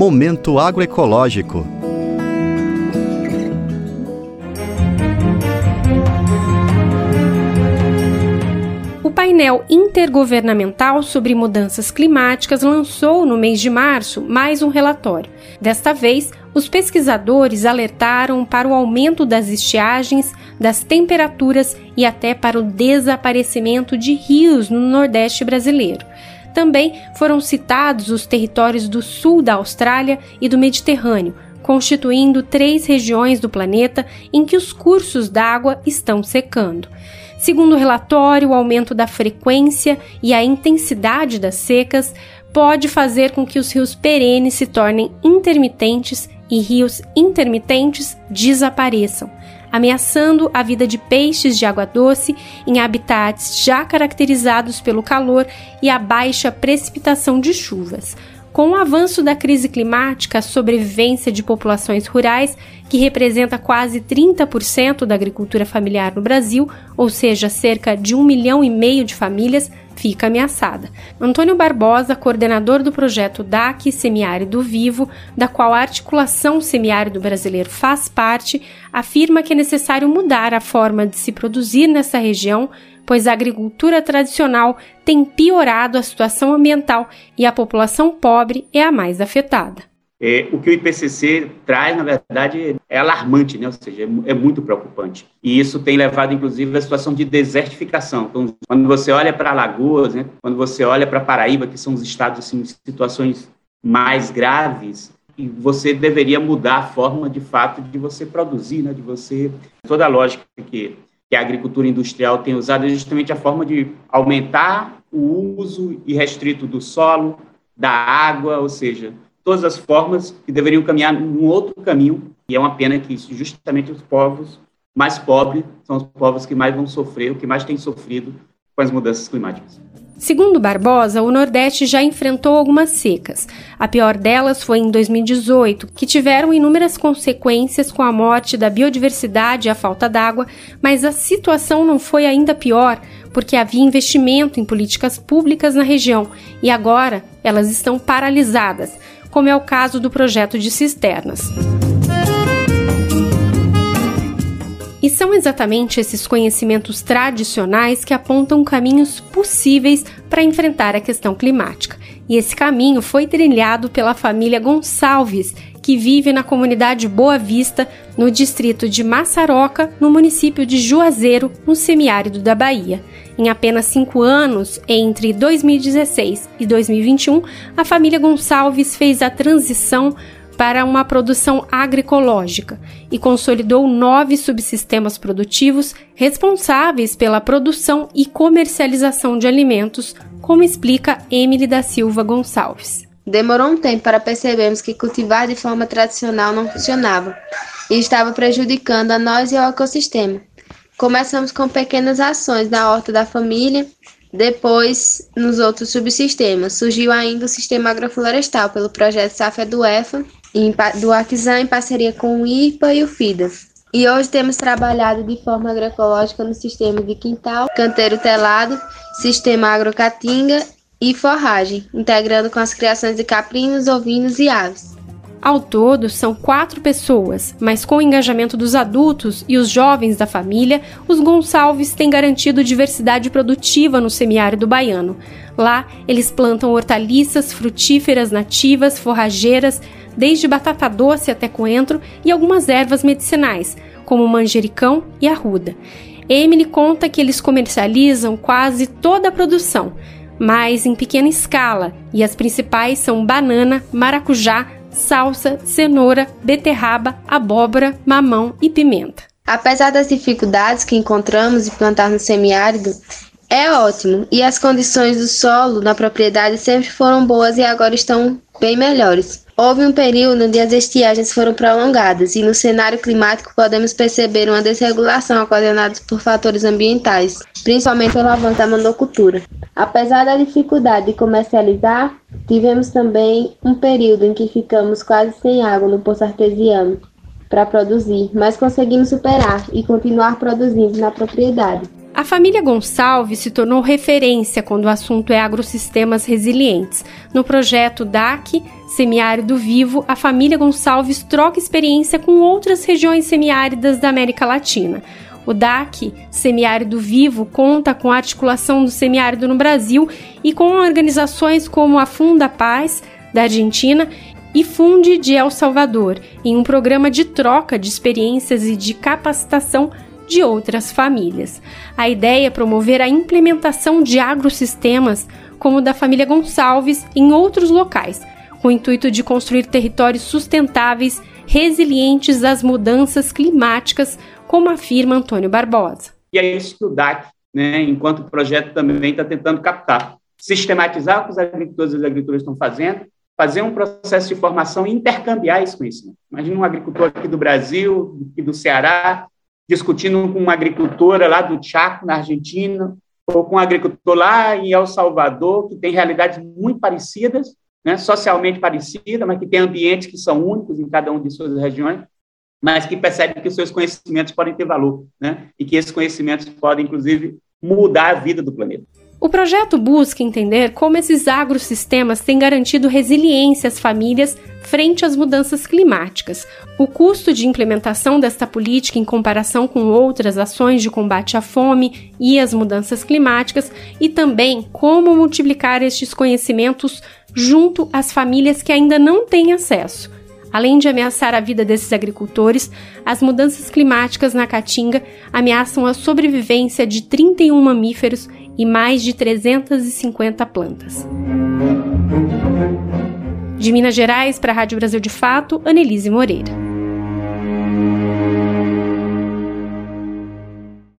Momento Agroecológico. O painel intergovernamental sobre mudanças climáticas lançou no mês de março mais um relatório. Desta vez, os pesquisadores alertaram para o aumento das estiagens, das temperaturas e até para o desaparecimento de rios no Nordeste brasileiro. Também foram citados os territórios do sul da Austrália e do Mediterrâneo, constituindo três regiões do planeta em que os cursos d'água estão secando. Segundo o relatório, o aumento da frequência e a intensidade das secas pode fazer com que os rios perenes se tornem intermitentes e rios intermitentes desapareçam, ameaçando a vida de peixes de água doce em habitats já caracterizados pelo calor e a baixa precipitação de chuvas. Com o avanço da crise climática, a sobrevivência de populações rurais, que representa quase 30% da agricultura familiar no Brasil, ou seja, cerca de um milhão e meio de famílias, fica ameaçada. Antônio Barbosa, coordenador do projeto DAC Semiárido Vivo, da qual a articulação semiárido brasileiro faz parte, afirma que é necessário mudar a forma de se produzir nessa região pois a agricultura tradicional tem piorado a situação ambiental e a população pobre é a mais afetada. É, o que o IPCC traz, na verdade, é alarmante, né? ou seja, é, é, muito preocupante. E isso tem levado, inclusive, à situação de desertificação. Então, quando você olha para Alagoas, né? quando você olha para Paraíba, que são os estados assim, situações mais graves, e você deveria mudar a forma, de fato, de você produzir, né? de você... Toda a lógica que que a agricultura industrial tem usado é justamente a forma de aumentar o uso irrestrito do solo, da água, ou seja, todas as formas que deveriam caminhar num outro caminho, e é uma pena que justamente os povos mais pobres são os povos que mais vão sofrer, o que mais têm sofrido com as mudanças climáticas. Segundo Barbosa, o Nordeste já enfrentou algumas secas. A pior delas foi em 2018, que tiveram inúmeras consequências com a morte da biodiversidade e a falta d'água, mas a situação não foi ainda pior, porque havia investimento em políticas públicas na região e agora elas estão paralisadas, como é o caso do projeto de cisternas. E são exatamente esses conhecimentos tradicionais que apontam caminhos possíveis para enfrentar a questão climática. E esse caminho foi trilhado pela família Gonçalves, que vive na comunidade Boa Vista, no distrito de Maçaroca, no município de Juazeiro, no semiárido da Bahia. Em apenas cinco anos, entre 2016 e 2021, a família Gonçalves fez a transição para uma produção agroecológica e consolidou nove subsistemas produtivos responsáveis pela produção e comercialização de alimentos, como explica Emily da Silva Gonçalves. Demorou um tempo para percebermos que cultivar de forma tradicional não funcionava e estava prejudicando a nós e ao ecossistema. Começamos com pequenas ações na horta da família, depois nos outros subsistemas. Surgiu ainda o sistema agroflorestal pelo projeto Safra do EFA do Aquizan em parceria com o IPA e o FIDA. E hoje temos trabalhado de forma agroecológica no sistema de quintal, canteiro telado, sistema agrocatinga e forragem, integrando com as criações de caprinos, ovinos e aves. Ao todo, são quatro pessoas, mas com o engajamento dos adultos e os jovens da família, os Gonçalves têm garantido diversidade produtiva no semiárido baiano. Lá, eles plantam hortaliças frutíferas nativas, forrageiras, desde batata doce até coentro e algumas ervas medicinais, como manjericão e arruda. Emily conta que eles comercializam quase toda a produção, mas em pequena escala, e as principais são banana, maracujá, salsa, cenoura, beterraba, abóbora, mamão e pimenta. Apesar das dificuldades que encontramos em plantar no semiárido, é ótimo e as condições do solo na propriedade sempre foram boas e agora estão bem melhores. Houve um período onde as estiagens foram prolongadas e no cenário climático podemos perceber uma desregulação ocasionada por fatores ambientais, principalmente o avanço da monocultura. Apesar da dificuldade de comercializar, tivemos também um período em que ficamos quase sem água no poço artesiano para produzir, mas conseguimos superar e continuar produzindo na propriedade. A família Gonçalves se tornou referência quando o assunto é agrossistemas resilientes. No projeto DAC, Semiárido Vivo, a família Gonçalves troca experiência com outras regiões semiáridas da América Latina. O DAC, Semiárido Vivo, conta com a articulação do semiárido no Brasil e com organizações como a Funda Paz, da Argentina, e Funde de El Salvador, em um programa de troca de experiências e de capacitação de outras famílias. A ideia é promover a implementação de agrossistemas como o da família Gonçalves em outros locais, com o intuito de construir territórios sustentáveis, resilientes às mudanças climáticas, como afirma Antônio Barbosa. E é isso que o DAC, né, enquanto projeto, também está tentando captar. Sistematizar o que os agricultores e as agricultoras estão fazendo, fazer um processo de formação e intercambiar conhecimento. Imagina um agricultor aqui do Brasil, aqui do Ceará, discutindo com uma agricultora lá do Chaco, na Argentina, ou com um agricultor lá em El Salvador, que tem realidades muito parecidas, né, socialmente parecidas, mas que tem ambientes que são únicos em cada uma de suas regiões, mas que percebe que os seus conhecimentos podem ter valor, né? E que esses conhecimentos podem, inclusive, mudar a vida do planeta. O projeto busca entender como esses agrossistemas têm garantido resiliência às famílias frente às mudanças climáticas, o custo de implementação desta política em comparação com outras ações de combate à fome e às mudanças climáticas e também como multiplicar estes conhecimentos junto às famílias que ainda não têm acesso Além de ameaçar a vida desses agricultores, as mudanças climáticas na Caatinga ameaçam a sobrevivência de 31 mamíferos e mais de 350 plantas. De Minas Gerais para a Rádio Brasil de Fato, Anelise Moreira.